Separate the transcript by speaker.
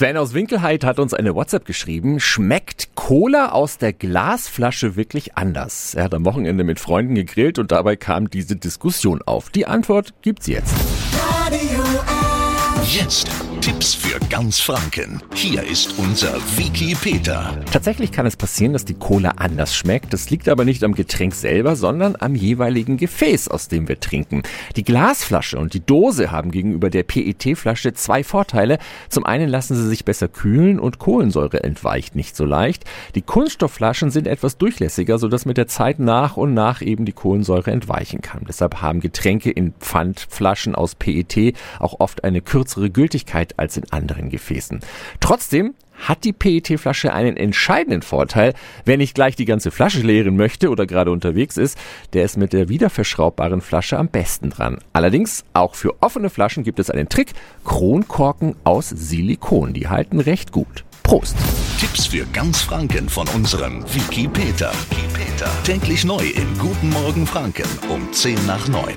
Speaker 1: Sven aus Winkelheit hat uns eine WhatsApp geschrieben. Schmeckt Cola aus der Glasflasche wirklich anders? Er hat am Wochenende mit Freunden gegrillt und dabei kam diese Diskussion auf. Die Antwort gibt's jetzt.
Speaker 2: Radio Jetzt Tipps für ganz Franken. Hier ist unser Wiki Peter.
Speaker 1: Tatsächlich kann es passieren, dass die Cola anders schmeckt. Das liegt aber nicht am Getränk selber, sondern am jeweiligen Gefäß, aus dem wir trinken. Die Glasflasche und die Dose haben gegenüber der PET-Flasche zwei Vorteile. Zum einen lassen sie sich besser kühlen und Kohlensäure entweicht nicht so leicht. Die Kunststoffflaschen sind etwas durchlässiger, sodass mit der Zeit nach und nach eben die Kohlensäure entweichen kann. Deshalb haben Getränke in Pfandflaschen aus PET auch oft eine kürzere Gültigkeit als in anderen Gefäßen. Trotzdem hat die PET-Flasche einen entscheidenden Vorteil. Wer nicht gleich die ganze Flasche leeren möchte oder gerade unterwegs ist, der ist mit der wiederverschraubbaren Flasche am besten dran. Allerdings, auch für offene Flaschen gibt es einen Trick. Kronkorken aus Silikon. Die halten recht gut. Prost!
Speaker 2: Tipps für ganz Franken von unserem Wiki Peter. Wiki Peter. Täglich neu im Guten Morgen Franken um 10 nach 9.